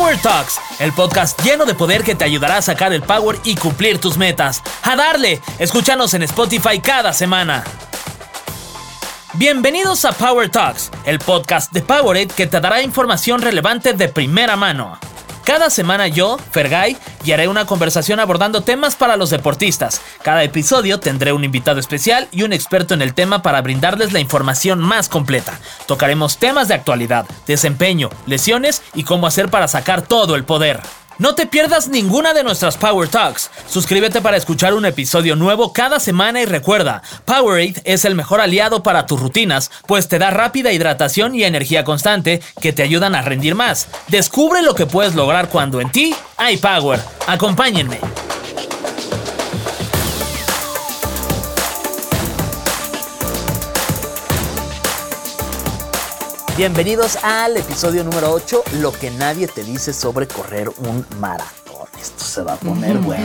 Power Talks, el podcast lleno de poder que te ayudará a sacar el power y cumplir tus metas. ¡A darle! Escúchanos en Spotify cada semana. Bienvenidos a Power Talks, el podcast de Powerade que te dará información relevante de primera mano. Cada semana yo, Fergay, haré una conversación abordando temas para los deportistas. Cada episodio tendré un invitado especial y un experto en el tema para brindarles la información más completa. Tocaremos temas de actualidad, desempeño, lesiones y cómo hacer para sacar todo el poder. No te pierdas ninguna de nuestras Power Talks. Suscríbete para escuchar un episodio nuevo cada semana y recuerda, Powerade es el mejor aliado para tus rutinas, pues te da rápida hidratación y energía constante que te ayudan a rendir más. Descubre lo que puedes lograr cuando en ti hay Power. Acompáñenme. Bienvenidos al episodio número 8, lo que nadie te dice sobre correr un maratón. Esto se va a poner bueno.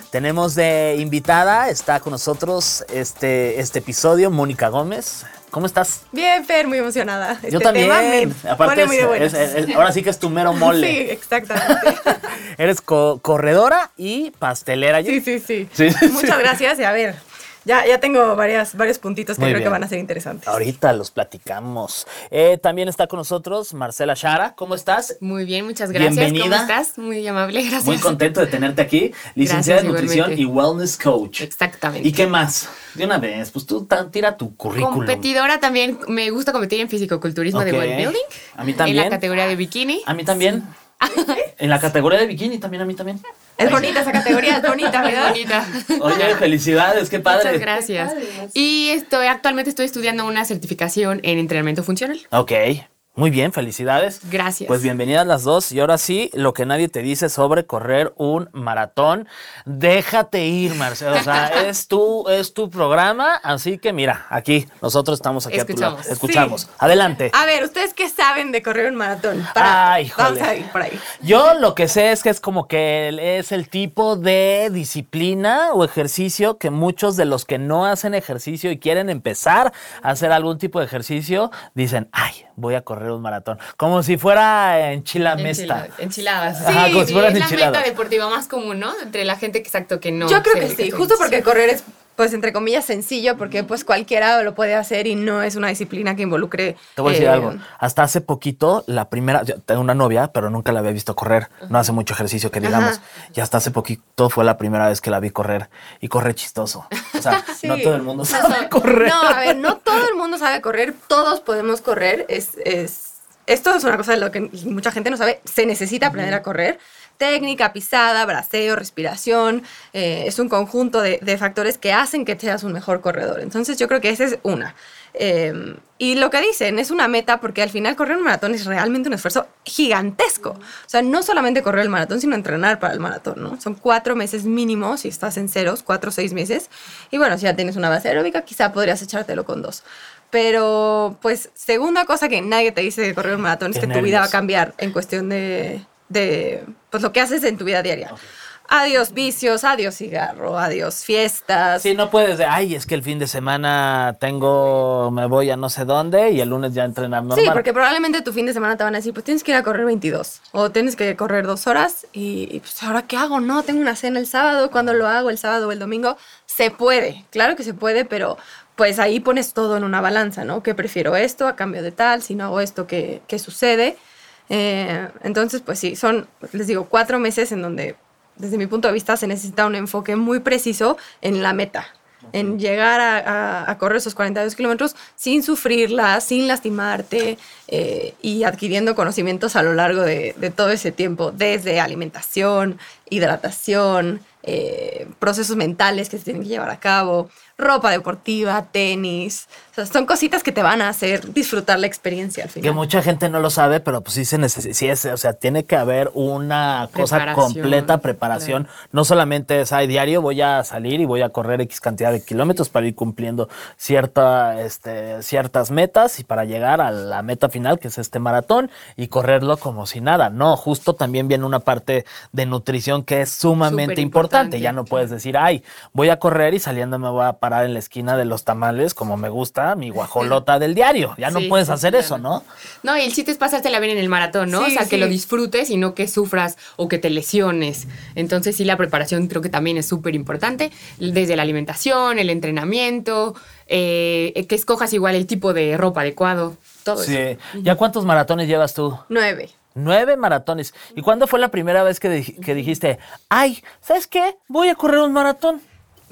Tenemos de invitada, está con nosotros este, este episodio, Mónica Gómez. ¿Cómo estás? Bien, Fer, muy emocionada. Yo este también. Aparte, muy de ahora sí que es tu mero mole. Sí, exactamente. Eres corredora y pastelera. Sí, sí, sí. sí Muchas gracias. Y a ver, ya, ya tengo varias, varios puntitos que creo que van a ser interesantes. Ahorita los platicamos. Eh, también está con nosotros Marcela Shara. ¿Cómo estás? Muy bien, muchas gracias. Bienvenida. ¿Cómo estás? Muy amable, gracias. Muy contento de tenerte aquí. Licenciada en Nutrición y Wellness Coach. Exactamente. ¿Y qué más? De una vez, pues tú tira tu currículum. Competidora también. Me gusta competir en fisicoculturismo de bodybuilding. A mí también. En la categoría de bikini. A mí también. En la categoría de bikini también, a mí también. Es bonita esa categoría, es bonita, ¿verdad? bonita. Oye, felicidades, qué padre. Muchas gracias. Y estoy actualmente estoy estudiando una certificación en entrenamiento funcional. Ok. Muy bien, felicidades. Gracias. Pues bienvenidas las dos. Y ahora sí, lo que nadie te dice sobre correr un maratón. Déjate ir, Marcelo. O sea, es tu, es tu programa. Así que mira, aquí nosotros estamos aquí Escuchamos. a tu lado. Escuchamos. Adelante. A ver, ¿ustedes qué saben de correr un maratón? Ay, Vamos a ir por ahí. Yo lo que sé es que es como que es el tipo de disciplina o ejercicio que muchos de los que no hacen ejercicio y quieren empezar a hacer algún tipo de ejercicio dicen, ay, voy a correr un maratón. Como si fuera enchilamesta. Enchiladas. Sí, como si es la meta deportiva más común, ¿no? Entre la gente exacto que no. Yo creo que sí, justo porque correr es pues entre comillas sencillo porque pues cualquiera lo puede hacer y no es una disciplina que involucre. Te voy a decir eh, algo. Hasta hace poquito, la primera, yo tengo una novia, pero nunca la había visto correr. No hace mucho ejercicio que digamos. Y hasta hace poquito fue la primera vez que la vi correr y corre chistoso. O sea, no todo el mundo sabe correr. No, a ver, no todo el mundo sabe correr. Todos podemos correr. Es, es, esto es una cosa de lo que mucha gente no sabe. Se necesita aprender a correr técnica, pisada, braceo, respiración. Eh, es un conjunto de, factores que hacen que seas un mejor corredor. Entonces yo creo que esa es una. Em, y lo que dicen es una meta porque al final correr un maratón es realmente un esfuerzo gigantesco. O sea, no solamente correr el maratón, sino entrenar para el maratón, ¿no? Son cuatro meses mínimo si estás en ceros, cuatro o seis meses. Y bueno, si ya tienes una base aeróbica, quizá podrías echártelo con dos. Pero, pues, segunda cosa que nadie te dice de correr un maratón es que tu vida va a cambiar en cuestión de, de pues, lo que haces en tu vida diaria. Adiós vicios, adiós cigarro, adiós fiestas. Sí, no puedes de, ay, es que el fin de semana tengo, me voy a no sé dónde y el lunes ya entrenar normal. Sí, porque probablemente tu fin de semana te van a decir, pues tienes que ir a correr 22 o tienes que correr dos horas y, pues ahora qué hago, no, tengo una cena el sábado, cuando lo hago el sábado o el domingo, se puede, claro que se puede, pero pues ahí pones todo en una balanza, ¿no? Que prefiero esto a cambio de tal, si no hago esto, ¿qué, qué sucede? Eh, entonces, pues sí, son, les digo, cuatro meses en donde, desde mi punto de vista, se necesita un enfoque muy preciso en la meta, en llegar a, correr esos 42 kilómetros sin sufrirla, sin lastimarte eh, y adquiriendo conocimientos a lo largo de, de, todo ese tiempo, desde alimentación, hidratación, eh, procesos mentales que se tienen que llevar a cabo, ropa deportiva, tenis. O sea, son cositas que te van a hacer disfrutar la experiencia al final. Que mucha gente no lo sabe, pero pues sí se necesita, o sea, tiene que haber una cosa completa, preparación. No solamente es, ay, diario voy a salir y voy a correr X cantidad de kilómetros para ir cumpliendo cierta, este, ciertas metas y para llegar a la meta final, que es este maratón, y correrlo como si nada. No, justo también viene una parte de nutrición que es sumamente importante. Ya no puedes decir, ay, voy a correr y saliendo me voy a parar en la esquina de los tamales como me gusta mi guajolota del diario. Ya no Sí, puedes sí, hacer claro. eso, ¿no? No, y el chiste es pasártela bien en el maratón, ¿no? Sí, o sea, que lo disfrutes y no que sufras o que te lesiones. Entonces, sí, la preparación creo que también es súper importante, desde la alimentación, el entrenamiento, eh, que escojas igual el tipo de ropa adecuado, todo eso. Sí. ¿Ya cuántos maratones llevas tú? Nueve. Nueve maratones. ¿Y cuándo fue la primera vez que, que dijiste, ay, ¿sabes qué? Voy a correr un maratón?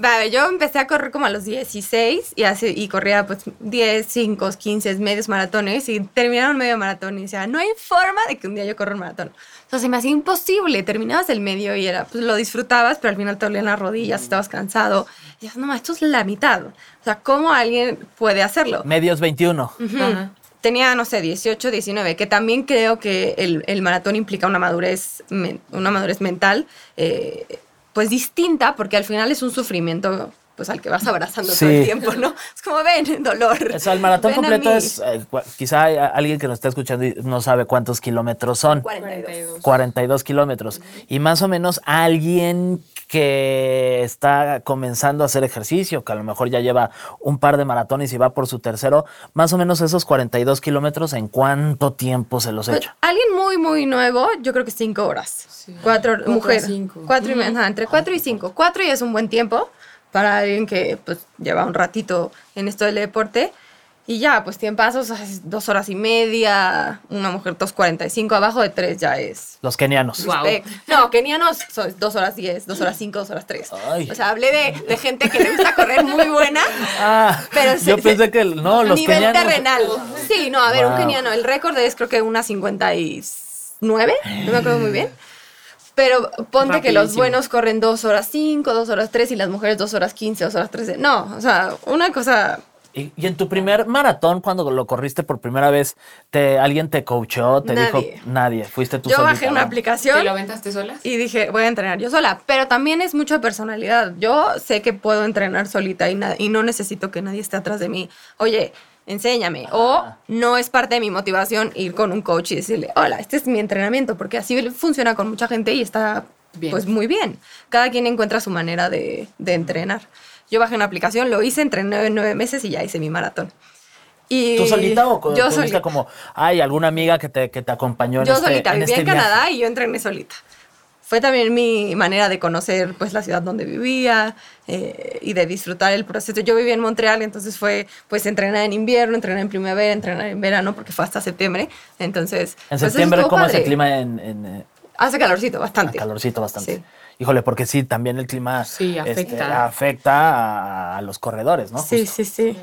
Vale, yo empecé a correr como a los 16 y, así, y corría pues 10, 5, 15 medios maratones y terminaron medio maratón y decía, no hay forma de que un día yo corra un maratón. Se me hacía imposible. Terminabas el medio y era, pues lo disfrutabas, pero al final te dolían las rodillas, estabas cansado. Y dices, no, ma, esto es la mitad. O sea, ¿cómo alguien puede hacerlo? Medios 21. Ujú. Ajá. Tenía, no sé, 18, 19, que también creo que el, el maratón implica una madurez, una madurez mental, eh, pues distinta, porque al final es un sufrimiento pues al que vas abrazando todo el tiempo, ¿no? Es como, ven, dolor. O sea, el maratón ven completo mí". es, eh, quizá alguien que nos está escuchando y no sabe cuántos kilómetros son. 42. 42 kilómetros. Y más o menos alguien que está comenzando a hacer ejercicio, que a lo mejor ya lleva un par de maratones y va por su tercero, más o menos esos 42 kilómetros, ¿en cuánto tiempo se los Pues, echa? alguien muy, muy nuevo, yo creo que cinco horas. Sí. Cuatro, Cuatro a mujer. cinco. Cuatro y media, ajá, entre cuatro y cinco. Cuatro ya es un buen tiempo para alguien que pues lleva un ratito en esto del deporte. Y ya, pues tiempazos, haces dos horas y media, una mujer 2.45, abajo de tres ya es. Los kenianos. Respect. No, kenianos son dos horas diez, dos horas cinco, dos horas tres. Ay. O sea, hablé de, de gente que le gusta correr muy buena. Ah, Pero yo se- pensé que no, los nivel kenianos. terrenal. Sí, no, a ver, un Wow. keniano, el récord es creo que una 59, no me acuerdo muy bien. Pero ponte que los buenos corren dos horas 5, dos horas 3 y las mujeres dos horas 15, dos horas 13. No, o sea, una cosa... Y, y en tu primer maratón, cuando lo corriste por primera vez, te, ¿alguien te coachó? ¿Te dijo Nadie. nadie? Fuiste tú Yo solita, bajé una ¿no? aplicación ¿Te lo aventaste sola? y dije, voy a entrenar yo sola. Pero también es mucho de personalidad. Yo sé que puedo entrenar solita y, y no necesito que nadie esté atrás de mí. Oye, enséñame. O no es parte de mi motivación ir con un coach y decirle, hola, este es mi entrenamiento, porque así funciona con mucha gente y está Bien. pues muy bien. Cada quien encuentra su manera de, de entrenar. Yo bajé una aplicación, lo hice, entrené nueve meses y ya hice mi maratón. Y ¿Tú solita o co- yo solita. como, hay alguna amiga que te, que te acompañó en Yo este, solita, en vivía este en viaje? Canadá y yo entrené solita. Fue también mi manera de conocer pues la ciudad donde vivía eh, y de disfrutar el proceso. Yo vivía en Montreal, entonces fue pues entrenar en invierno, entrenar en primavera, entrenar en verano, porque fue hasta septiembre. Entonces, En pues, septiembre, ¿cómo es el clima en, en, eh, Hace calorcito, bastante. calorcito bastante? Sí. Híjole, porque sí, también el clima Sí, este, afecta. afecta a, a los corredores, ¿no? Sí, Justo. sí, sí.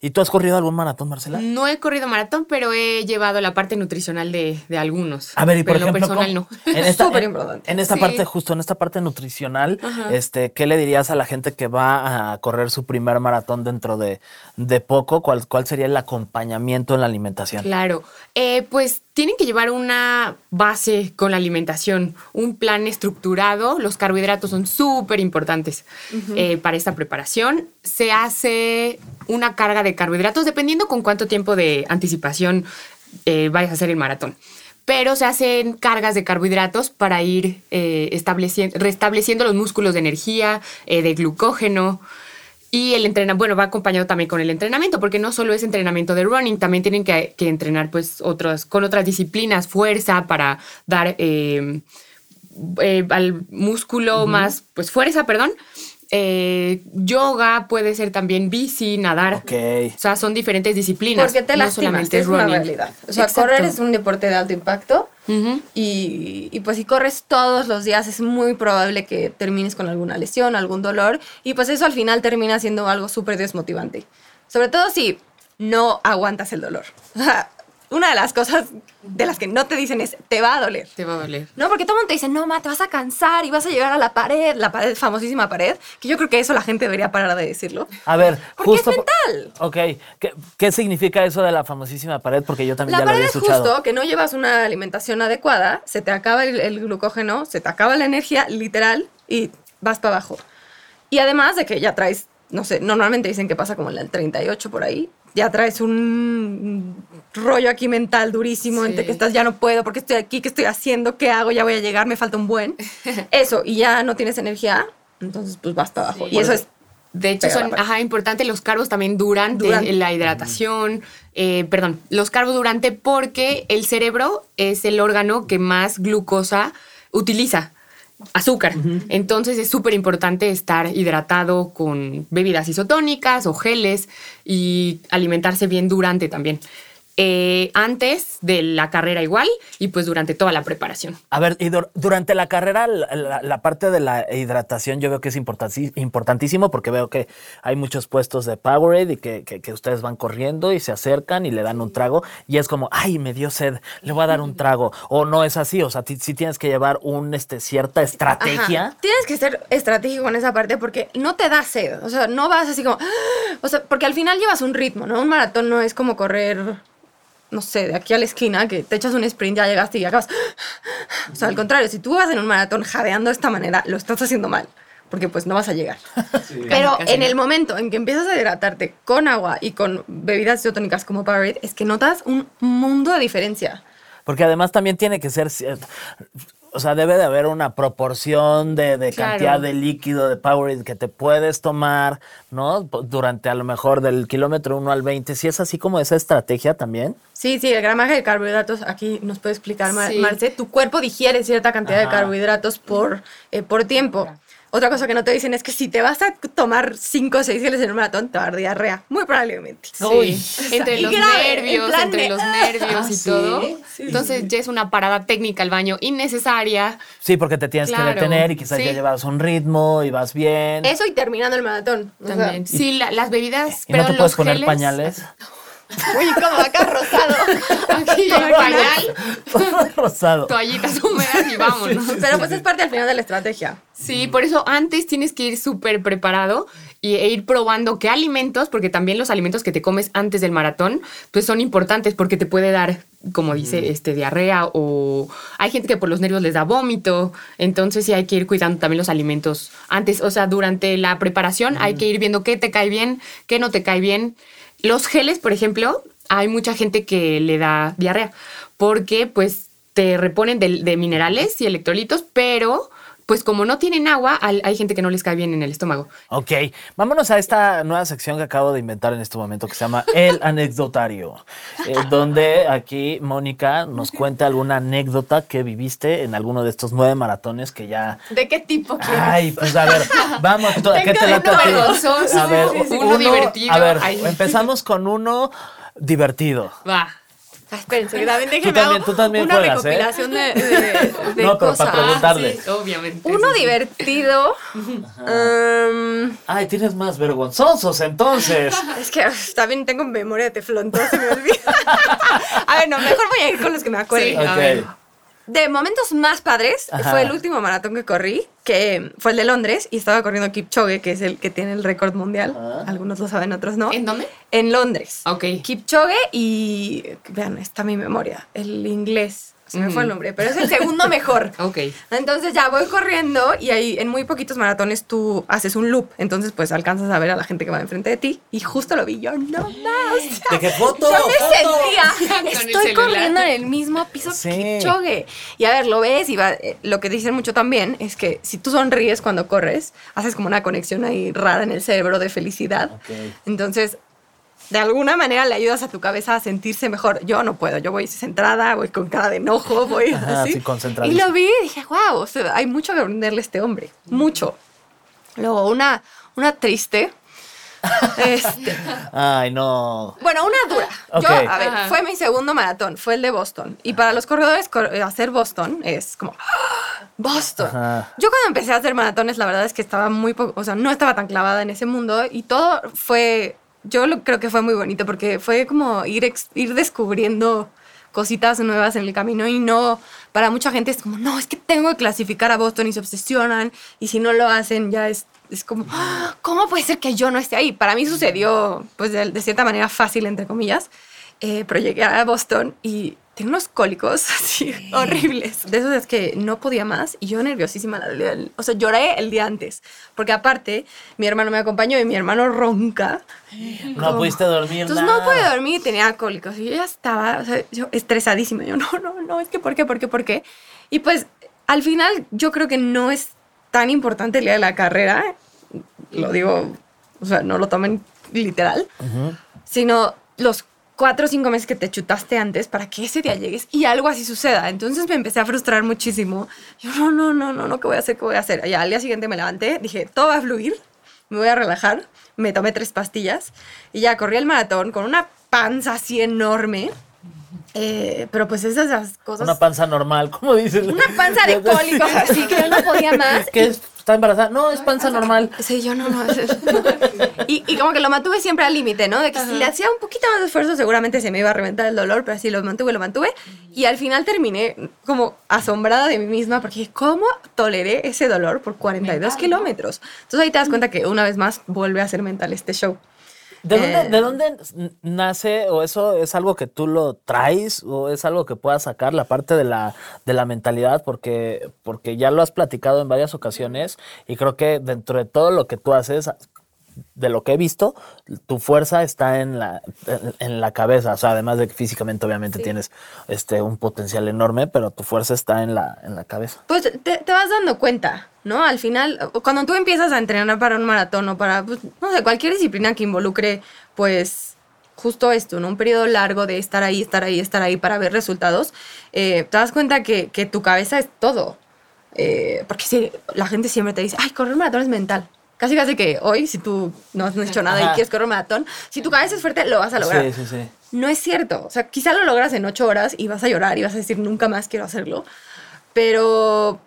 ¿Y tú has corrido algún maratón, Marcela? No he corrido maratón, pero he llevado la parte nutricional de, de algunos. A ver, y por pero ejemplo, personal ¿cómo- no. en esta, Súper en- importante. en esta Sí. parte, justo en esta parte nutricional, este, ¿qué le dirías a la gente que va a correr su primer maratón dentro de, de poco? ¿Cuál, ¿Cuál sería el acompañamiento en la alimentación? Claro, Eh, pues tienen que llevar una base con la alimentación, un plan estructurado. Los carbohidratos son súper importantes eh, para esta preparación. Se hace una carga de carbohidratos dependiendo con cuánto tiempo de anticipación eh, vayas a hacer el maratón. Pero se hacen cargas de carbohidratos para ir eh, estableciendo, restableciendo los músculos de energía, eh, de glucógeno. Y el entrenamiento, bueno, va acompañado también con el entrenamiento, porque no solo es entrenamiento de running, también tienen que, que entrenar pues otras, con otras disciplinas, fuerza para dar eh, eh, al músculo más, pues fuerza, perdón. Eh, yoga puede ser también bici, nadar. Ok. O sea, son diferentes disciplinas. Porque te no lastimas, solamente es una running. realidad. O sea, Exacto. correr es un deporte de alto impacto. Ujú. Y, y, pues si corres todos los días es muy probable que termines con alguna lesión, algún dolor y pues eso al final termina siendo algo súper desmotivante. Sobre todo si no aguantas el dolor. Una de las cosas de las que no te dicen es, te va a doler. Te va a doler. No, porque todo el mundo te dice, no, ma, te vas a cansar y vas a llegar a la pared, la pared, famosísima pared, que yo creo que eso la gente debería parar de decirlo. A ver, Porque es justo. po- mental. Ok. ¿Qué, qué significa eso de la famosísima pared? Porque yo también La ya lo pared había es escuchado. justo que no llevas una alimentación adecuada, se te acaba el, el glucógeno, se te acaba la energía, literal, y vas para abajo. Y además de que ya traes no sé, normalmente dicen que pasa como en el 38 por ahí, ya traes un rollo aquí mental durísimo Sí. entre que estás ya no puedo, porque estoy aquí, qué estoy haciendo, qué hago, ya voy a llegar, me falta un buen. Eso, y ya no tienes energía, entonces pues vas para abajo. Sí. Y eso es De hecho, son ajá, importantes los carbos también durante, Durante. la hidratación. eh, perdón, los carbos durante porque el cerebro es el órgano que más glucosa utiliza. Azúcar. Entonces es súper importante estar hidratado con bebidas isotónicas o geles y alimentarse bien durante también. Eh, antes de la carrera igual y pues durante toda la preparación. A ver, y dur- durante la carrera, la, la- la parte de la hidratación yo veo que es importantísimo porque veo que hay muchos puestos de Powerade y que, que- que ustedes van corriendo y se acercan y le dan un trago y es como, ay, me dio sed, le voy a dar un trago. O no es así, o sea, si tienes que llevar un, este, cierta estrategia. Ajá. Tienes que ser estratégico en esa parte porque no te da sed. O sea, no vas así como. O sea, porque al final llevas un ritmo, ¿no? Un maratón no es como correr, no sé, de aquí a la esquina, que te echas un sprint, ya llegaste y acabas. O sea, al contrario, si tú vas en un maratón jadeando de esta manera, lo estás haciendo mal. Porque pues no vas a llegar. Pero Casi, casi en no. el momento en que empiezas a hidratarte con agua y con bebidas isotónicas como Powerade, es que notas un mundo de diferencia. Porque además también tiene que ser, o sea, debe de haber una proporción de, de Claro. cantidad de líquido de Powerade que te puedes tomar, ¿no? Durante a lo mejor del kilómetro 1 al 20. Si es así como esa estrategia también. Sí, sí, el gramaje de carbohidratos, aquí nos puede explicar Sí. Marce, tu cuerpo digiere cierta cantidad Ajá. de carbohidratos por, eh, por tiempo. Otra cosa que no te dicen es que si te vas a tomar 5 o 6 geles en un maratón, te va a dar diarrea, muy probablemente. Sí, Uy. entre los grave, nervios, en entre de- los nervios Ah, y ¿sí? todo. Sí, Entonces ya es una parada técnica al baño innecesaria. Sí, porque te tienes que detener y quizás sí. ya llevas un ritmo y vas bien. Eso y terminando el maratón. o sea, También. sí, la- las bebidas, y pero no te puedes poner geles- pañales. uy, como acá rosado. Pañal, Rosado. toallitas húmedas y vámonos. Pero pues es parte al final de la estrategia. Sí, por eso antes tienes que ir súper preparado y, e ir probando qué alimentos, porque también los alimentos que te comes antes del maratón, pues son importantes porque te puede dar, como dice, este, diarrea o hay gente que por los nervios les da vómito, entonces sí hay que ir cuidando también los alimentos antes, o sea, durante la preparación hay que ir viendo qué te cae bien, qué no te cae bien. Los geles, por ejemplo, hay mucha gente que le da diarrea porque pues te reponen de, de minerales y electrolitos, pero pues como no tienen agua, hay gente que no les cae bien en el estómago. Ok, vámonos a esta nueva sección que acabo de inventar en este momento que se llama El Anecdotario, eh, donde aquí Mónica nos cuenta alguna anécdota que viviste en alguno de estos nueve maratones que ya... ¿De qué tipo quieres? Ay, pues a ver, vamos, ¿qué te a uno ver, sí, uno divertido. A ver, Ay. empezamos con uno divertido. Va. Ah, espérense, también déjenme también- tú también una juegas, ¿eh? recopilación de, de- de No, pero cosas. para preguntarle. Ah, sí, obviamente. Uno sí, divertido. um, Ay, tienes más vergonzosos entonces. es que uf, también tengo memoria de teflón, todo se me olvida. a ver, no, mejor voy a ir con los que me acuerdo. Sí. A Ok. ver. De momentos más padres, Ajá. fue el último maratón que corrí, que fue el de Londres, y estaba corriendo Kipchoge, que es el que tiene el récord mundial. Ajá. Algunos lo saben, otros no. ¿En dónde? En Londres. Ok. Kipchoge y. Vean, está mi memoria. El inglés. Se me fue el nombre, pero es el segundo mejor. Ok. Entonces ya voy corriendo y ahí en muy poquitos maratones tú haces un loop. Entonces pues alcanzas a ver a la gente que va enfrente de ti y justo lo vi yo. No más. ¿De qué foto? Yo me foto. sentía, estoy corriendo en el mismo piso Sí. que Kipchoge. Y a ver, lo ves y va, eh, lo que dicen mucho también es que si tú sonríes cuando corres, haces como una conexión ahí rara en el cerebro de felicidad. Ok. Entonces, de alguna manera le ayudas a tu cabeza a sentirse mejor. Yo no puedo, yo voy centrada, voy con cara de enojo, voy Ajá, así. sí, y lo vi y dije, wow, hay mucho que aprenderle a este hombre, mucho. Luego, una, una triste. este, Ay, no. bueno, una dura. Yo, a ver, Ajá. fue mi segundo maratón, fue el de Boston. Y para los corredores, cor- hacer Boston es como. Boston. Ajá. Yo cuando empecé a hacer maratones, la verdad es que estaba muy poco, o sea, no estaba tan clavada en ese mundo y todo fue, yo lo, creo que fue muy bonito porque fue como ir, ex- ir descubriendo cositas nuevas en el camino y no, para mucha gente es como, no, es que tengo que clasificar a Boston y se obsesionan y si no lo hacen ya es, es como, "Ah, ¿cómo puede ser que yo no esté ahí? Para mí sucedió, pues de, de cierta manera fácil, entre comillas, eh, a Boston y tenía unos cólicos así horribles. De esos es que no podía más y yo nerviosísima. la- la- O sea, lloré el día antes. Porque aparte, mi hermano me acompañó y mi hermano ronca. No pudiste dormir Entonces nada. no podía dormir y tenía cólicos. Y yo ya estaba, o sea, yo estresadísima. Yo, no, no, no, es que ¿por qué, por qué, por qué? Y pues, al final, yo creo que no es tan importante el día de la carrera. Lo digo, o sea, no lo tomen literal. Sino los cuatro o cinco meses que te chutaste antes para que ese día llegues y algo así suceda. Entonces me empecé a frustrar muchísimo. Yo, no, no, no, no, no, ¿qué voy a hacer? ¿Qué voy a hacer? Ya al día siguiente me levanté, dije, todo va a fluir, me voy a relajar. Me tomé tres pastillas y ya corrí el maratón con una panza así enorme. Eh, pero pues esas cosas... Una panza normal, ¿cómo dices? Una panza de cólicos así que yo no podía más. ¿Qué es? ¿Está embarazada? No, es panza normal. Sí, yo no, no. Y, y como que lo mantuve siempre al límite, ¿no? De que si le hacía un poquito más de esfuerzo, seguramente se me iba a reventar el dolor, pero así lo mantuve, lo mantuve. Y al final terminé como asombrada de mí misma porque dije, ¿cómo toleré ese dolor por 42 kilómetros? Entonces ahí te das cuenta que una vez más vuelve a ser mental este show. ¿De Eh. dónde, ¿De dónde nace o eso es algo que tú lo traes o es algo que puedas sacar la parte de la, de la mentalidad? Porque, porque ya lo has platicado en varias ocasiones y creo que dentro de todo lo que tú haces, de lo que he visto, tu fuerza está en la, en, en la cabeza. O sea, además de que físicamente obviamente tienes este, un potencial enorme, pero tu fuerza está en la, en la cabeza. Pues te, te vas dando cuenta, ¿no? Al final, cuando tú empiezas a entrenar para un maratón o para, pues, no sé, cualquier disciplina que involucre, pues, justo esto, ¿no? Un periodo largo de estar ahí, estar ahí, estar ahí para ver resultados, eh, te das cuenta que, que tu cabeza es todo. Eh, porque si, la gente siempre te dice, ay, correr un maratón es mental. Casi casi que hoy, si tú no has hecho nada y Ajá. quieres correr un maratón, si tu cabeza es fuerte, lo vas a lograr. Sí, sí, sí. No es cierto. O sea, quizá lo logras en ocho horas y vas a llorar y vas a decir nunca más quiero hacerlo. Pero,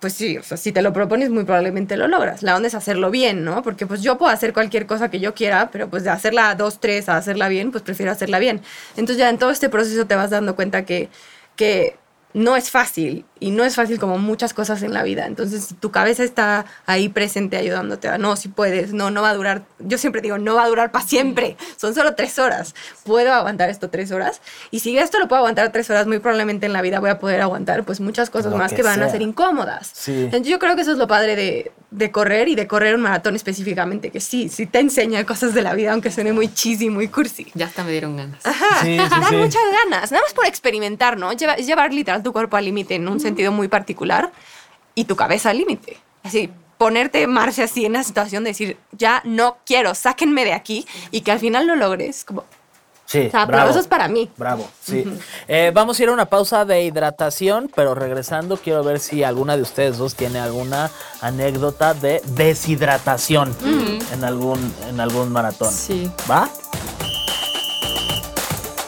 pues sí, o sea, si te lo propones, muy probablemente lo logras. La onda es hacerlo bien, ¿no? Porque pues yo puedo hacer cualquier cosa que yo quiera, pero pues de hacerla a dos, tres, a hacerla bien, pues prefiero hacerla bien. Entonces ya en todo este proceso te vas dando cuenta que, que no es fácil y no es fácil como muchas cosas en la vida. Entonces, si tu cabeza está ahí presente ayudándote a, no, si puedes, no, no va a durar, yo siempre digo, no va a durar para siempre, son solo tres horas, puedo aguantar esto tres horas y si esto lo puedo aguantar tres horas, muy probablemente en la vida voy a poder aguantar pues muchas cosas Lo más que que, van a sea. ser incómodas. Sí. Entonces, yo creo que eso es lo padre de, de correr y de correr un maratón específicamente, que sí, sí te enseña cosas de la vida, aunque suene muy cheesy, muy cursi. Ya hasta me dieron ganas. Ajá, Sí, sí, dan sí. muchas ganas, nada más por experimentar, ¿no? Lleva- es llevar literal tu cuerpo al límite en un sentido muy particular y tu cabeza al límite. Así, ponerte marcha así en la situación de decir, ya no quiero, sáquenme de aquí y que al final lo logres. Como, Sí, o sea, bravo. aplausos para mí. Bravo, sí. Eh, vamos a ir a una pausa de hidratación, pero regresando quiero ver si alguna de ustedes dos tiene alguna anécdota de deshidratación en, algún, en algún maratón. Sí. ¿Va?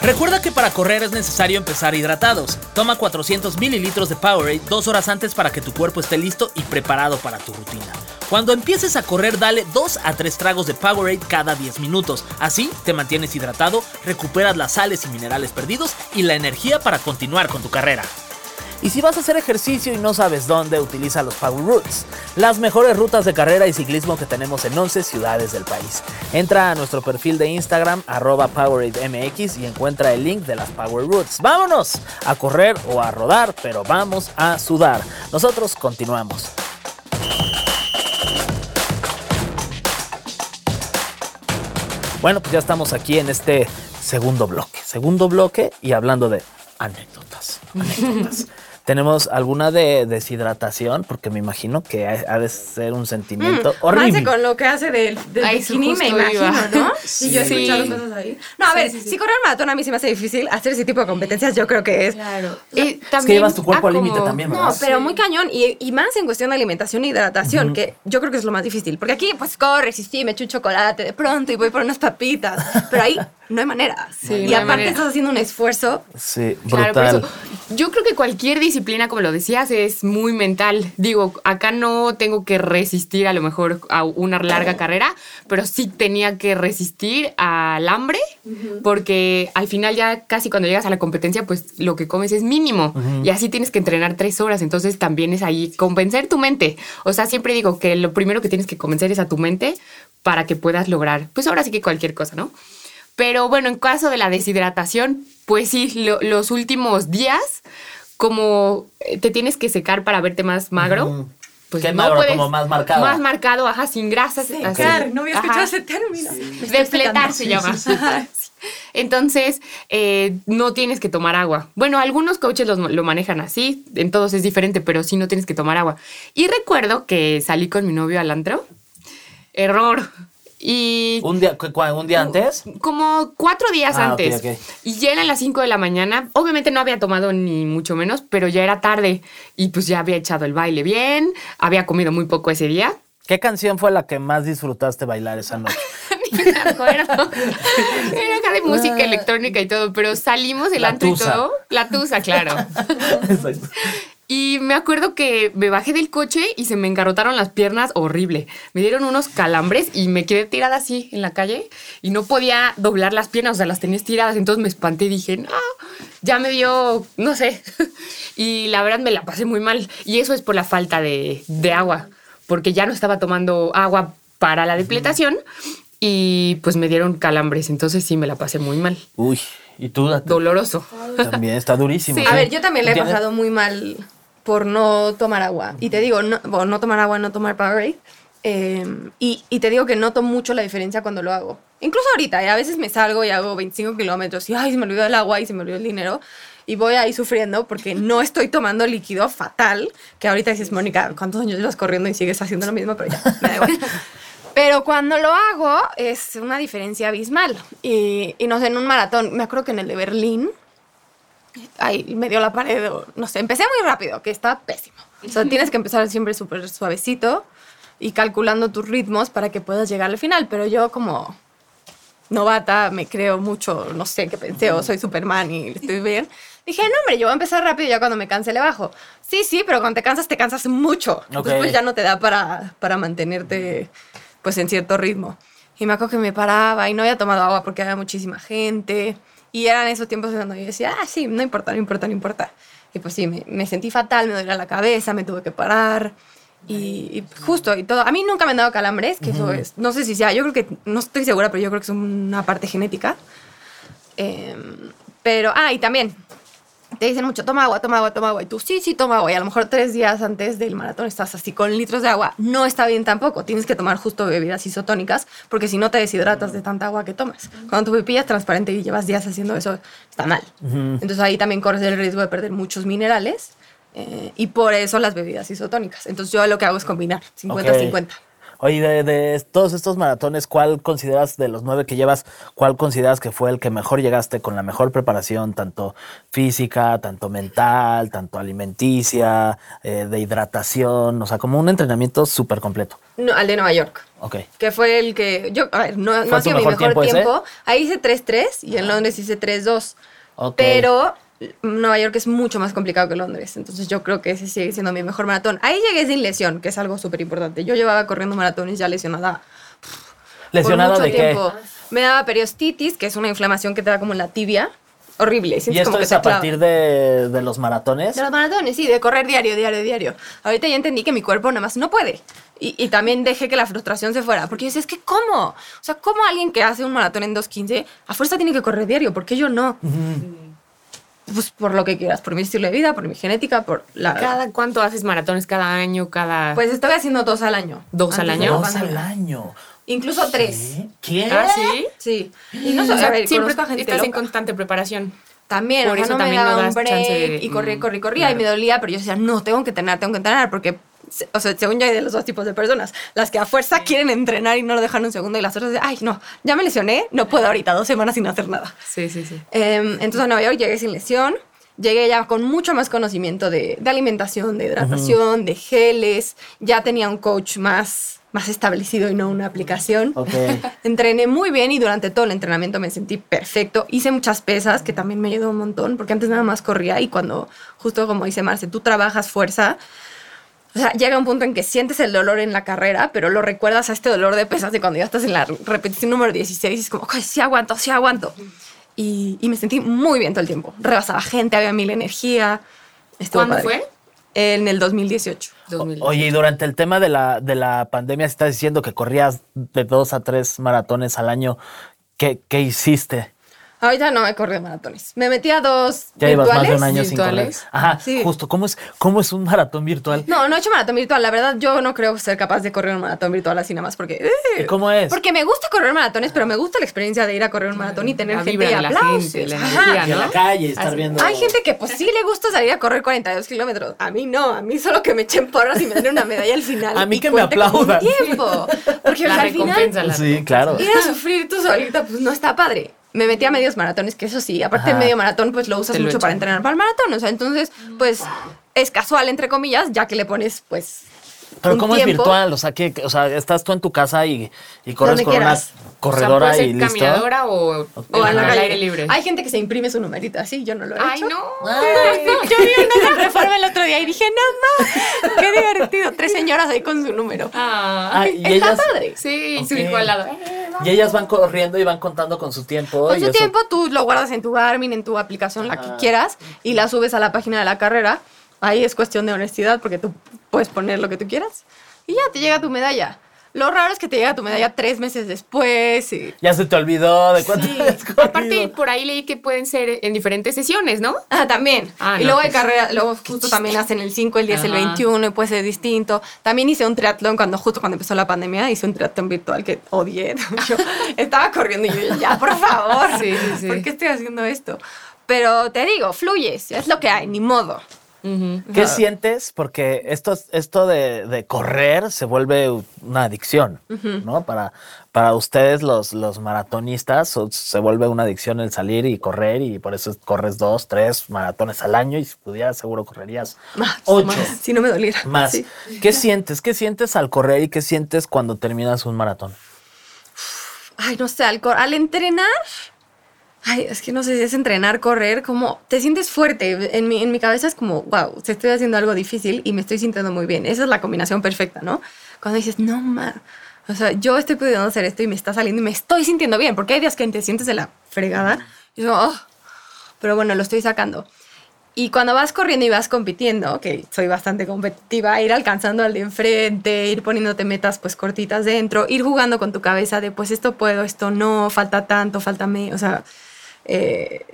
Recuerda que para correr es necesario empezar hidratados. Toma 400 mililitros de Powerade dos horas antes para que tu cuerpo esté listo y preparado para tu rutina. Cuando empieces a correr, dale 2 a 3 tragos de Powerade cada 10 minutos. Así te mantienes hidratado, recuperas las sales y minerales perdidos y la energía para continuar con tu carrera. Y si vas a hacer ejercicio y no sabes dónde, utiliza los Power Routes, las mejores rutas de carrera y ciclismo que tenemos en 11 ciudades del país. Entra a nuestro perfil de Instagram, arroba PowerademX y encuentra el link de las Power Routes. ¡Vámonos! A correr o a rodar, pero vamos a sudar. Nosotros continuamos. Bueno, pues ya estamos aquí en este segundo bloque. Segundo bloque y hablando de anécdotas. Anécdotas. ¿Tenemos alguna de deshidratación? Porque me imagino que ha ha de ser un sentimiento horrible. Manse con lo que hace del, del Ay, eso bikini, me imagino, iba. ¿no? Sí. Y yo he escuchado cosas ahí. No, a ver, si correr maratón a mí se me hace difícil, hacer ese tipo de competencias yo creo que es Claro. Es que llevas tu cuerpo al límite también, ¿verdad? No, pero muy cañón. Y, y más en cuestión de alimentación e hidratación, que yo creo que es lo más difícil. Porque aquí, pues, corres y sí, me echo un chocolate de pronto y voy por unas papitas. Pero ahí no hay manera. Sí, y no aparte manera. estás haciendo un esfuerzo. Sí, Claro, por brutal. eso, yo creo que cualquier disciplina, como lo decías, es muy mental. Digo, acá no tengo que resistir a lo mejor a una larga carrera, pero sí tenía que resistir al hambre, porque al final ya casi cuando llegas a la competencia, pues lo que comes es mínimo. Y así tienes que entrenar tres horas, entonces también es ahí convencer tu mente. O sea, siempre digo que lo primero que tienes que convencer es a tu mente para que puedas lograr, pues ahora sí que cualquier cosa, ¿no? Pero bueno, en caso de la deshidratación, pues sí, lo- los últimos días, como eh, te tienes que secar para verte más magro. Ujú. Pues ¿Qué no magro? puedes- Como más marcado. Más marcado, ajá, sin grasas. Secar, así. no había Ajá. escuchado ese término. Despletar secando. se llama. Entonces, eh, no tienes que tomar agua. Bueno, algunos coaches los- lo manejan así, en todos es diferente, pero sí no tienes que tomar agua. Y recuerdo que salí con mi novio al antro. Error. Y ¿Un día, un día antes? como cuatro días Ah, antes. Y ya eran las 5 de la mañana. Obviamente no había tomado ni mucho menos, pero ya era tarde. Y pues ya había echado el baile bien, había comido muy poco ese día. ¿Qué canción fue la que más disfrutaste bailar esa noche? Ni me acuerdo. Era acá de música electrónica y todo, pero salimos del antro y todo. La tusa, claro. Exacto. Y me acuerdo que me bajé del coche y se me engarrotaron las piernas horrible. Me dieron unos calambres y me quedé tirada así en la calle y no podía doblar las piernas, o sea, las tenía estiradas. Entonces me espanté y dije, no, ya me dio, no sé. Y la verdad me la pasé muy mal. Y eso es por la falta de, de agua, porque ya no estaba tomando agua para la depletación y pues me dieron calambres. Entonces sí me la pasé muy mal. Uy, ¿y tú? Doloroso. También está durísimo. Sí. A ver, yo también le he ¿Tienes? pasado muy mal por no tomar agua. Y te digo, no, bueno, no tomar agua, no tomar Powerade. Eh, y, y te digo que noto mucho la diferencia cuando lo hago. Incluso ahorita, eh, a veces me salgo y hago 25 kilómetros y ay, se me olvidó el agua y se me olvidó el dinero. Y voy ahí sufriendo porque no estoy tomando líquido fatal. Que ahorita dices, Mónica, ¿cuántos años llevas corriendo y sigues haciendo lo mismo? Pero ya, me da igual. Pero cuando lo hago es una diferencia abismal. Y, y no sé, en un maratón, me acuerdo que en el de Berlín, ahí me dio la pared, o no sé, empecé muy rápido, que está pésimo. O sea, tienes que empezar siempre súper suavecito y calculando tus ritmos para que puedas llegar al final. Pero yo como novata me creo mucho, no sé qué pensé, o soy Superman y estoy bien. Dije, no, hombre, yo voy a empezar rápido y ya cuando me canse le bajo. Sí, sí, pero cuando te cansas, te cansas mucho. Entonces, Ok. pues ya no te da para, para mantenerte pues en cierto ritmo. Y me acuerdo que me paraba y no había tomado agua porque había muchísima gente. Y eran esos tiempos cuando yo decía, ah, sí, no importa, no importa, no importa. Y pues sí, me, me sentí fatal, me dolía la cabeza, me tuve que parar. Y, y justo, y todo. A mí nunca me han dado calambres, que eso es, no sé si sea, yo creo que, no estoy segura, pero yo creo que es una parte genética. Em, pero, ah, y también, te dicen mucho, toma agua, toma agua, toma agua. Y tú, sí, sí, toma agua. Y a lo mejor tres días antes del maratón estás así con litros de agua. No está bien tampoco. Tienes que tomar justo bebidas isotónicas porque si no te deshidratas de tanta agua que tomas. Cuando tu pipilla es transparente y llevas días haciendo eso, está mal. Entonces ahí también corres el riesgo de perder muchos minerales. eh, y por eso las bebidas isotónicas. Entonces yo lo que hago es combinar 50-50. Ok. Oye, de, de todos estos maratones, ¿cuál consideras de los nueve que llevas, cuál consideras que fue el que mejor llegaste con la mejor preparación, tanto física, tanto mental, tanto alimenticia, eh, de hidratación, o sea, como un entrenamiento súper completo? No, al de Nueva York. Ok. que fue el que yo, a ver, no, no ¿Fue ha sido mi mejor tiempo tiempo. Ahí hice 3-3 y en Londres hice 3-2. Ok. Pero Nueva York es mucho más complicado que Londres, entonces yo creo que ese sigue siendo mi mejor maratón. Ahí llegué sin lesión, que es algo súper importante. Yo llevaba corriendo maratones ya lesionada. por ¿Lesionada mucho de qué? tiempo. Me daba periostitis, que es una inflamación que te da como en la tibia. Horrible. ¿Y sientes esto como que es a partir de, de los maratones? De los maratones, sí, de correr diario, diario, diario. Ahorita ya entendí que mi cuerpo nada más no puede. Y, y también dejé que la frustración se fuera. Porque yo decía, es que ¿cómo? O sea, ¿cómo alguien que hace un maratón en 2.15 a fuerza tiene que correr diario? ¿Por qué yo no? Pues por lo que quieras, por mi estilo de vida, por mi genética, por la... ¿Cada cuánto haces maratones? ¿Cada año? ¿Cada...? Pues estoy haciendo dos al año. ¿Dos al año? Dos al año. Incluso tres. ¿Qué? ¿Ah, sí? Sí. Y no sé, O sea, a ver, siempre conozco a gente estás en constante preparación. También, Por o sea, eso no me también no daba un break de- y corría, Mm, corría, corría y me dolía, pero yo decía, no, tengo que entrenar, tengo que entrenar, porque, o sea, según yo hay de los dos tipos de personas, las que a fuerza quieren entrenar y no lo dejan un segundo y las otras de, ay, no, ya me lesioné, no puedo ahorita, dos semanas sin hacer nada. Sí, sí, sí. Em, entonces a Nueva York llegué sin lesión, llegué ya con mucho más conocimiento de, de alimentación, de hidratación, de geles, ya tenía un coach más, más establecido y no una aplicación. Ok. Entrené muy bien y durante todo el entrenamiento me sentí perfecto. Hice muchas pesas, que también me ayudó un montón, porque antes nada más corría y cuando, justo como dice Marce, tú trabajas fuerza, o sea, llega un punto en que sientes el dolor en la carrera, pero lo recuerdas a este dolor de pesas de cuando ya estás en la repetición número 16 y es como, "Ay, sí aguanto, sí aguanto. Y, y me sentí muy bien todo el tiempo. Rebasaba gente, había mil energía. Estuvo ¿Cuándo padre. fue? En el 2018. 2000. Oye, y durante el tema de la, de la pandemia, estás diciendo que corrías de dos a tres maratones al año, ¿qué, qué hiciste? Ahorita no he corrido maratones. Me metí a dos Ya llevas más de un virtuales. año sin correr. virtuales. Ajá, Sí. justo. ¿Cómo es, ¿Cómo es un maratón virtual? No, no he hecho maratón virtual. La verdad, yo no creo ser capaz de correr un maratón virtual así nada más porque... ¿Y ¿Cómo es? Porque me gusta correr maratones, pero me gusta la experiencia de ir a correr un maratón y tener La gente y de la aplausos. gente, la energía, en la calle, estar Así. viendo. Hay gente que pues sí le gusta salir a correr 42 kilómetros. A mí no, a mí solo que me echen porras y me den una medalla al final. A mí que me aplaudan. tiempo. Porque o La sea, al final recompensa, la Sí, claro. ir a sufrir tú solita pues no está padre. Me metí a medios maratones, que eso sí, aparte Ajá. de medio maratón pues lo usas Te lo mucho para entrenar para el maratón, o sea, entonces pues es casual entre comillas, ya que le pones pues Pero un ¿cómo es tiempo. virtual? O sea, que, o sea, estás tú en tu casa y, y corres con una corredora o sea, y listo. caminadora o, O al aire libre. Hay gente que se imprime su numerito así, yo no lo he Ay, hecho. no. Yo vi una de reforma el otro día y dije, no más, qué divertido. Tres señoras ahí con su número. Ah, Ah, y Está ellas, padre. sí, Ok. su hijo al lado. Y ellas van corriendo y van contando con su tiempo. Con y su eso- tiempo tú lo guardas en tu Garmin, en tu aplicación, la que quieras, y la subes a la página de la carrera. Ahí es cuestión de honestidad porque tú puedes poner lo que tú quieras y ya te llega tu medalla. Lo raro es que te llega tu medalla tres meses después. Y... Ya se te olvidó de cuánto Sí. Aparte, por ahí leí que pueden ser en diferentes sesiones, ¿no? Ah, también. Ah, y no, luego hay pues. carrera, luego justo también hacen el 5, el 10, el Ajá. 21 y puede ser distinto. También hice un triatlón cuando justo cuando empezó la pandemia, hice un triatlón virtual que odié. Yo estaba corriendo y yo, ya, por favor, Sí, sí, sí. ¿por qué estoy haciendo esto? Pero te digo, fluyes, es lo que hay, ni modo. ¿Qué sientes? Porque esto, esto de, de correr se vuelve una adicción, ¿no? Para, para ustedes los, los maratonistas se vuelve una adicción el salir y correr y por eso corres dos, tres maratones al año y si pudieras seguro correrías Más, ocho más, si no me doliera. más. Sí. ¿Qué sientes? ¿Qué sientes al correr y qué sientes cuando terminas un maratón? Ay, no sé, al, al entrenar. Ay, es que no sé si es entrenar, correr, como te sientes fuerte. En mi, en mi cabeza es como, wow, se estoy haciendo algo difícil y me estoy sintiendo muy bien. Esa es la combinación perfecta, ¿no? Cuando dices, no, man. O sea, yo estoy pudiendo hacer esto y me está saliendo y me estoy sintiendo bien. Porque hay días que te sientes de la fregada y digo, oh, pero bueno, lo estoy sacando. Y cuando vas corriendo y vas compitiendo, que soy bastante competitiva, ir alcanzando al de enfrente, ir poniéndote metas pues cortitas dentro, ir jugando con tu cabeza de pues esto puedo, esto no, falta tanto, falta me, o sea, eh,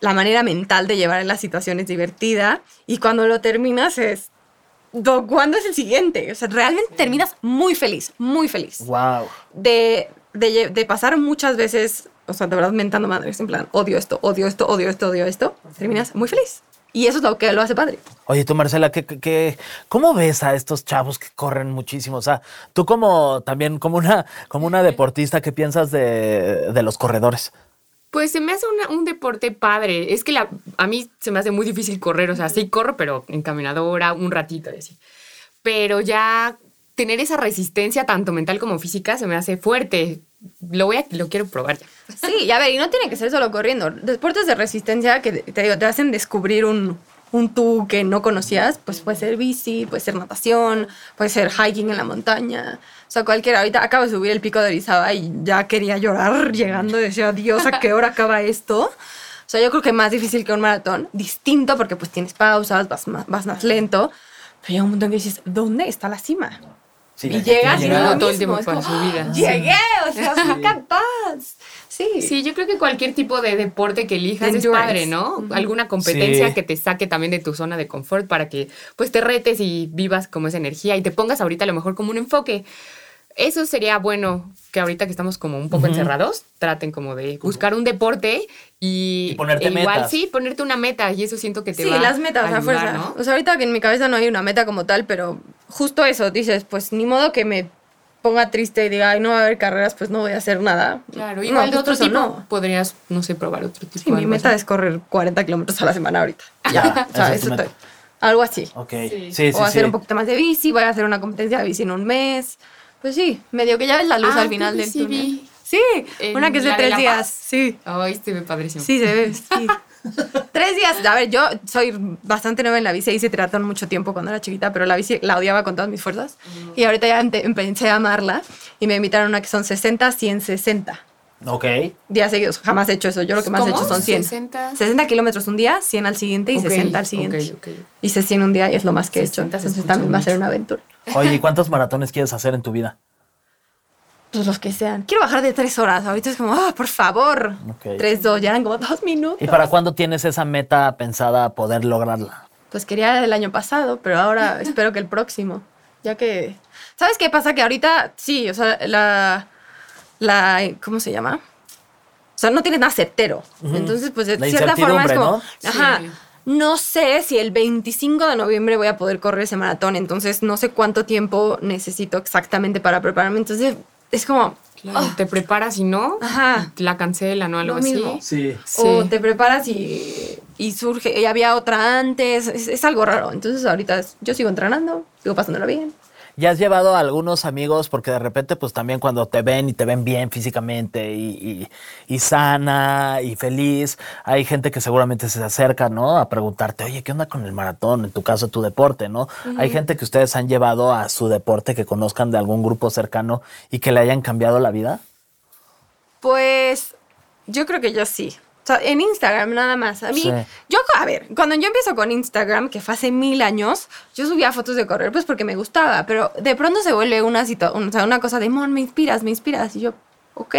la manera mental de llevar en la situación es divertida y cuando lo terminas es, "Do- ¿cuándo es el siguiente? O sea, realmente terminas muy feliz, muy feliz Wow. de, de, pasar muchas veces, o sea, de verdad mentando madres, en plan, odio esto, odio esto, odio esto, odio esto, terminas muy feliz. Y eso es lo que lo hace padre. Oye, tú, Marcela, ¿qué, qué- qué- cómo ves a estos chavos que corren muchísimo? O sea, tú como también como una, como una deportista, ¿qué piensas de, de los corredores? Pues se me hace una- un deporte padre. Es que la- a mí se me hace muy difícil correr. O sea, sí corro, pero en caminadora, un ratito y así. Pero ya tener esa resistencia, tanto mental como física, se me hace fuerte. Lo voy a, lo quiero probar ya. Sí, a ver, y no tiene que ser solo corriendo. Deportes de resistencia que te, digo, te hacen descubrir un, un tú que no conocías, pues puede ser bici, puede ser natación, puede ser hiking en la montaña. O sea, cualquiera. Ahorita acabo de subir el pico de Orizaba y ya quería llorar llegando decía, Dios, ¿a qué hora acaba esto? O sea, yo creo que más difícil que un maratón, distinto porque pues tienes pausas, vas más, vas más lento, pero llega un en que dices, ¿dónde está la cima? Sí, y llegas y no Todo el tiempo es para como, su vida. "Ah, Llegué, o sea, soy capaz. Sí. Sí, yo creo que cualquier tipo de deporte que elijas De es padre, ¿no? Alguna competencia Sí. que te saque también de tu zona de confort para que pues te retes y vivas como esa energía y te pongas ahorita a lo mejor como un enfoque. Eso sería bueno que ahorita que estamos como un poco encerrados, traten como de buscar un deporte y, Y ponerte e igual metas. sí, ponerte una meta y eso siento que te Sí, va las metas, a a ayudar, fuerza. ¿no? O sea, ahorita que en mi cabeza no hay una meta como tal, pero justo eso, dices, pues ni modo que me ponga triste y diga, ay, no va a haber carreras, pues no voy a hacer nada. Claro, No, igual de pues otro eso tipo no. podrías, no sé, probar otro tipo. Sí, mi meta así. es correr 40 kilómetros a la semana ahorita. Ya, O sea, es eso estoy. Algo así. Ok, Sí. sí, sí, o hacer sí. un poquito más de bici, voy a hacer una competencia de bici en un mes. Pues sí, medio que ya ves la luz Ah, al final que del sí túnel. Sí, En una que es de tres días. Sí. Ay, se ve padrísimo. Sí, se ve, sí. Tres días. A ver, yo soy bastante nueva en la bici, hice triatlón mucho tiempo cuando era chiquita, pero la bici la odiaba con todas mis fuerzas. Y ahorita ya empe- empecé a amarla y me invitaron a una que son 60, 100, 60 Ok. días seguidos. Jamás he hecho eso. Yo lo que más he ¿Cómo? hecho son 100. 60. 60 kilómetros un día, 100 al siguiente y Ok, 60 al siguiente. ok. Hice 100 un día y es lo más que he hecho. 60 se Entonces también va a ser una aventura. Oye, ¿y cuántos maratones quieres hacer en tu vida? Pues los que sean. Quiero bajar de tres horas. Ahorita es como, ah, por favor. Tres, dos, ya eran como dos minutos. ¿Y para cuándo tienes esa meta pensada poder lograrla? Pues quería el año pasado, pero ahora espero que el próximo. Ya que. ¿Sabes qué pasa? Que ahorita, sí, o sea, la. la ¿Cómo se llama? O sea, no tienes nada certero. Entonces, pues de La cierta forma es como. ¿no? Ajá. Sí. No sé si el 25 de noviembre voy a poder correr ese maratón, entonces no sé cuánto tiempo necesito exactamente para prepararme. Entonces, es como. Claro, te preparas y no, Ajá. la cancelan o algo Lo así. Sí. Sí. O te preparas y, y surge, y había otra antes, es, es algo raro. Entonces ahorita yo sigo entrenando, sigo pasándolo bien. ¿Ya has llevado a algunos amigos? Porque de repente, pues también cuando te ven y te ven bien físicamente y, y- y sana y feliz, hay gente que seguramente se acerca, ¿no? A preguntarte, oye, ¿qué onda con el maratón? En tu caso, tu deporte, ¿no? Hay gente que ustedes han llevado a su deporte que conozcan de algún grupo cercano y que le hayan cambiado la vida. Pues yo creo que yo sí. En Instagram nada más. A mí, Sí. yo, a ver, cuando yo empiezo con Instagram, que fue hace mil años, yo subía fotos de correr pues porque me gustaba, pero de pronto se vuelve una, situa- o sea, una cosa de, Mon, me inspiras, me inspiras. Y yo, ok,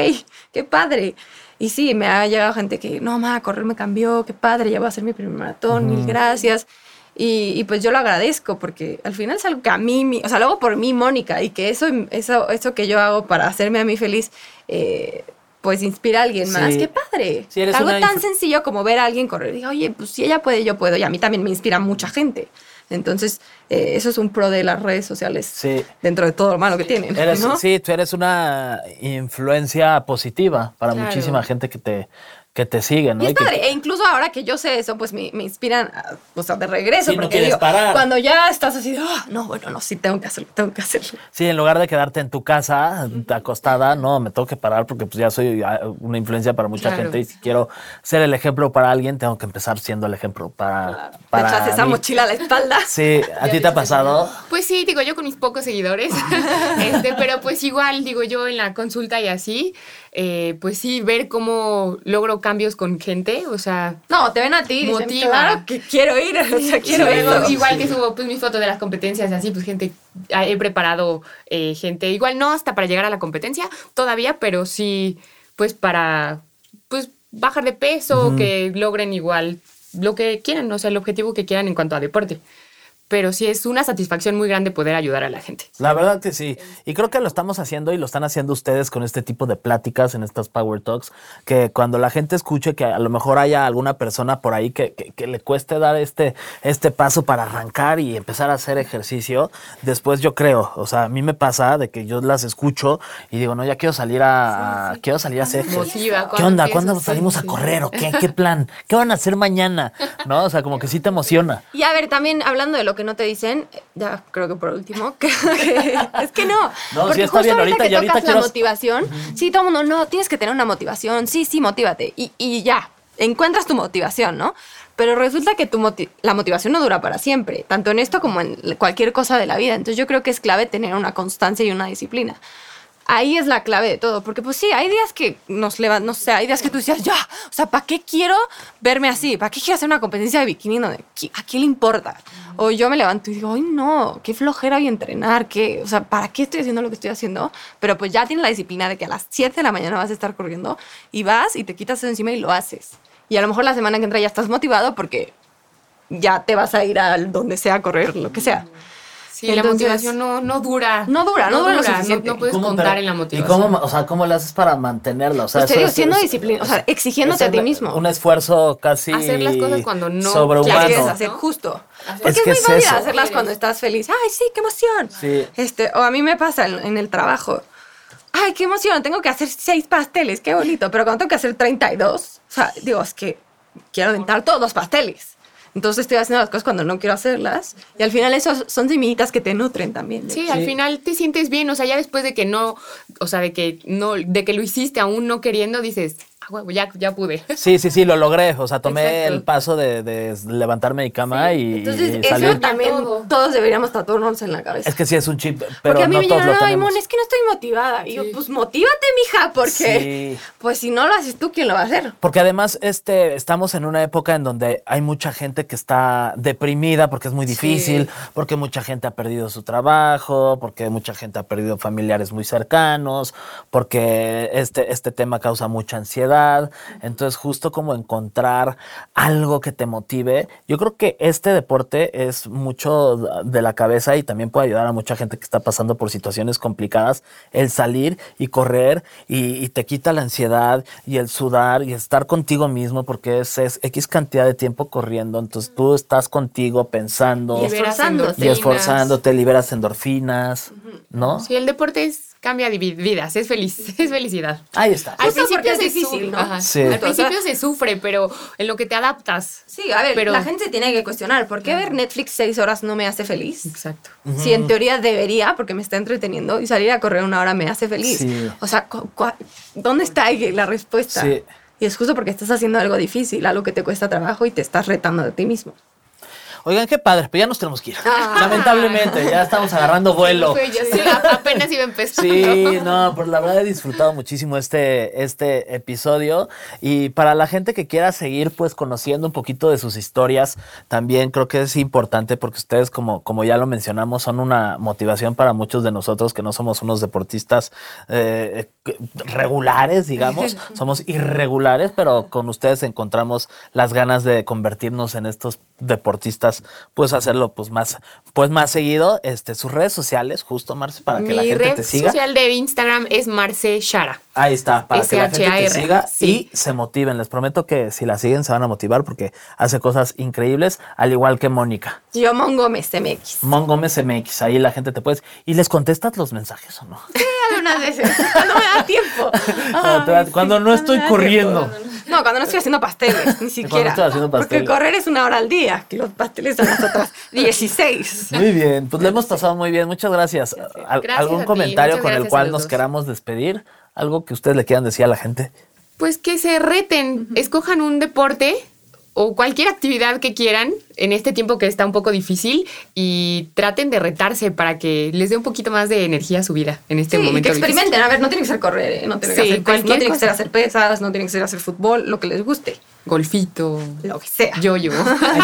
qué padre. Y sí, me ha llegado gente que, no, ma, correr me cambió, qué padre, ya voy a hacer mi primer maratón, mil gracias. Y, y pues yo lo agradezco porque al final es algo que a mí, mi- o sea, lo hago por mí, Mónica, y que eso, eso, eso que yo hago para hacerme a mí feliz, eh, pues inspira a alguien más. Sí. Qué padre. Eres algo tan sencillo como ver a alguien correr. Digo, oye, pues si ella puede, yo puedo. Y a mí también me inspira mucha gente. Entonces, eh, eso es un pro de las redes sociales. Sí. Dentro de todo lo malo que tienen. Eres, ¿no? Sí, tú eres una influencia positiva para Claro. muchísima gente que te, que te sigue, ¿no? Y es que- padre, e incluso ahora que yo sé eso, pues me, me inspiran, a- o sea, de regreso. Sí, no porque digo, parar. cuando ya estás así, de, "Ah, no, bueno, no, sí, tengo que hacerlo, tengo que hacerlo. Sí, en lugar de quedarte en tu casa, acostada, no, me tengo que parar porque pues ya soy ah, una influencia para mucha Claro. gente y si quiero ser el ejemplo para alguien, tengo que empezar siendo el ejemplo para, Te para echas esa mochila a la espalda. Sí, ¿a ti te ha pasado? Pues sí, digo yo con mis pocos seguidores, este, pero pues igual, digo yo en la consulta y así, eh, pues sí, ver cómo logro cambios con gente, o sea, No, te ven a ti y dicen, Motiva. claro que quiero ir, o sea, quiero Sí, ir. igual que subo pues, mis fotos de las competencias y así, pues gente, ah, he preparado eh, gente, igual no hasta para llegar a la competencia todavía, pero sí, pues para, pues bajar de peso, que logren igual lo que quieran, o sea, el objetivo que quieran en cuanto a deporte. Pero sí es una satisfacción muy grande poder ayudar a la gente. La verdad que sí. Y creo que lo estamos haciendo y lo están haciendo ustedes con este tipo de pláticas en estas Power Talks, que cuando la gente escuche que a lo mejor haya alguna persona por ahí que, que- que le cueste dar este, este paso para arrancar y empezar a hacer ejercicio, después yo creo, o sea, a mí me pasa de que yo las escucho y digo, no, ya quiero salir a, quiero salir a hacer ejercicio. ¿Qué ¿cuándo onda? ¿Cuándo salimos a correr o qué? ¿Qué plan? ¿Qué van a hacer mañana? ¿No? O sea, como que sí te emociona. Y a ver, también hablando de lo que no te dicen, ya creo que por último, que- es que no. No, porque sí está justo bien, ahorita ahorita- que ahorita tocas quiero- la motivación, sí, todo el mundo, no, tienes que tener una motivación, sí, sí, motívate. Y, y ya, encuentras tu motivación, ¿no? Pero resulta que tu moti- la motivación no dura para siempre, tanto en esto como en cualquier cosa de la vida. Entonces yo creo que es clave tener una constancia y una disciplina. Ahí es la clave de todo, porque pues sí, hay días que nos levantan, no sé, hay días que tú decías, ya, o sea, ¿para qué quiero verme así? ¿Para qué quiero hacer una competencia de bikini donde a quién le importa? O yo me levanto y digo, ay no, qué flojera y entrenar, qué, o sea, ¿para qué estoy haciendo lo que estoy haciendo? Pero pues ya tienes la disciplina de que a las 7 de la mañana vas a estar corriendo y vas y te quitas eso encima y lo haces. Y a lo mejor la semana que entra ya estás motivado porque ya te vas a ir a donde sea a correr, lo que sea. Sí, la Entonces- motivación no, no dura. No dura, no dura lo suficiente. No, puedes ¿Cómo, contar pero- en la ¿Y motivación. cómo, o sea, cómo le haces para mantenerla? O sea, Pues te eso digo, es- siendo es- disciplina, o sea, exigiéndote es a ti mismo. Un esfuerzo casi Hacer las cosas cuando no sobrehumano. quieres hacer ¿no? justo. Hacer- Porque Es es, muy es válida eso. hacerlas cuando estás feliz. ¡Ay, sí, qué emoción! Sí. Este, o a mí me pasa en, en el trabajo. ¡Ay, qué emoción! Tengo que hacer seis pasteles, qué bonito. Pero cuando tengo que hacer 32, o sea, digo, es que quiero aventar todos los pasteles. Entonces estoy haciendo las cosas cuando no quiero hacerlas. Y al final esos son semillitas que te nutren también. Sí, al final te sientes bien, o sea, ya después de que no, o sea, de que no, de que lo hiciste aún no queriendo, dices, huevo, ya, ya pude. Sí, sí, sí, lo logré. O sea, tomé Exacto. el paso de, de levantarme de mi cama y, Entonces, y eso también Todo. todos deberíamos tatuarnos en la cabeza. Es que sí es un chip, pero porque a mí no me todos dijeron, lo ay, tenemos. Mon, es que no estoy motivada. Y yo, pues motívate, mija, porque Sí. pues si no lo haces tú, ¿quién lo va a hacer? Porque además este, estamos en una época en donde hay mucha gente que está deprimida porque es muy difícil, porque mucha gente ha perdido su trabajo, porque mucha gente ha perdido familiares muy cercanos, porque este, este tema causa mucha ansiedad. Entonces justo como encontrar algo que te motive. Yo creo que este deporte es mucho de la cabeza y también puede ayudar a mucha gente que está pasando por situaciones complicadas. El salir y correr y, y te quita la ansiedad y el sudar y estar contigo mismo porque es, es X cantidad de tiempo corriendo. Entonces tú estás contigo pensando Y esforzándote. y esforzándote, liberas endorfinas, ¿no? Sí, el deporte es, cambia vidas, es feliz, es felicidad. Ahí está. Al Justo principio es difícil, ¿no? Sí. Al principio se sufre, pero en lo que te adaptas. Sí, a ver, Pero- la gente se tiene que cuestionar, ¿por qué ver Netflix seis horas no me hace feliz? Exacto. Si en teoría debería, porque me está entreteniendo, y salir a correr una hora me hace feliz. Sí. O sea, ¿dónde está ahí la respuesta? Sí. Y es justo porque estás haciendo algo difícil, algo que te cuesta trabajo y te estás retando de ti mismo. Oigan, qué padre, pero ya nos tenemos que ir. Ah. Lamentablemente, ya estamos agarrando vuelo. Ya, sí, a- apenas iba empezando. Sí, no, pues la verdad he disfrutado muchísimo este, este episodio y para la gente que quiera seguir pues conociendo un poquito de sus historias, también creo que es importante porque ustedes como, como ya lo mencionamos son una motivación para muchos de nosotros que no somos unos deportistas eh, regulares, digamos, somos irregulares, pero con ustedes encontramos las ganas de convertirnos en estos deportistas, pues hacerlo pues más, pues más seguido, este, sus redes sociales, justo Marce, para que Mi la gente red te siga. social de Instagram es Marce Shara. Ahí está, para que la gente te siga sí. y se motiven. Les prometo que si la siguen se van a motivar porque hace cosas increíbles, al igual que Mónica. Yo, Mon Gómez MX. Mon Gómez MX, ahí la gente te puede... ¿Y les contestas los mensajes o no? Sí, algunas veces, da tiempo. Cuando te da- cuando no estoy corriendo. tiempo. No, cuando no estoy haciendo pasteles, ni siquiera. estoy haciendo Porque pasteles. correr es una hora al día, que los pasteles son las otras 16. Muy bien, pues le hemos pasado muy bien. Muchas gracias. Al- Gracias ¿Algún comentario con el cual nos queramos despedir? ¿Algo que ustedes le quieran decir a la gente? Pues que se reten, escojan un deporte o cualquier actividad que quieran en este tiempo que está un poco difícil y traten de retarse para que les dé un poquito más de energía a su vida en este Sí, momento. que difícil. experimenten. A ver, no tiene que ser correr, ¿eh? no tiene que, Sí, hacer, pes- no tiene que ser hacer pesas, no tiene que ser hacer fútbol, lo que les guste. Golfito, Lo que sea. yo-yo.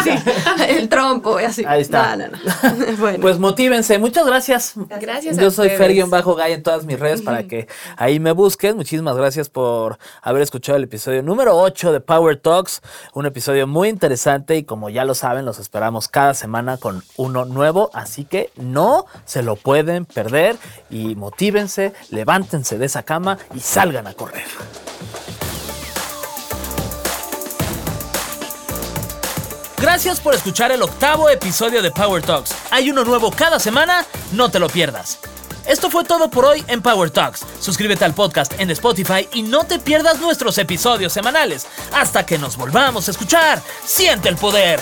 El trompo y así. Ahí está. No, no, no. bueno. Pues motívense. Muchas gracias. Gracias a Yo soy ustedes. Fer-Gay en todas mis redes para que ahí me busquen. Muchísimas gracias por haber escuchado el episodio número 8 de Power Talks. Un episodio muy interesante y como ya lo saben, los esperamos cada semana con uno nuevo. Así que no se lo pueden perder y motívense, levántense de esa cama y salgan a correr. Gracias por escuchar el octavo episodio de Power Talks. Hay uno nuevo cada semana, no te lo pierdas. Esto fue todo por hoy en Power Talks. Suscríbete al podcast en Spotify y no te pierdas nuestros episodios semanales. Hasta que nos volvamos a escuchar, siente el poder.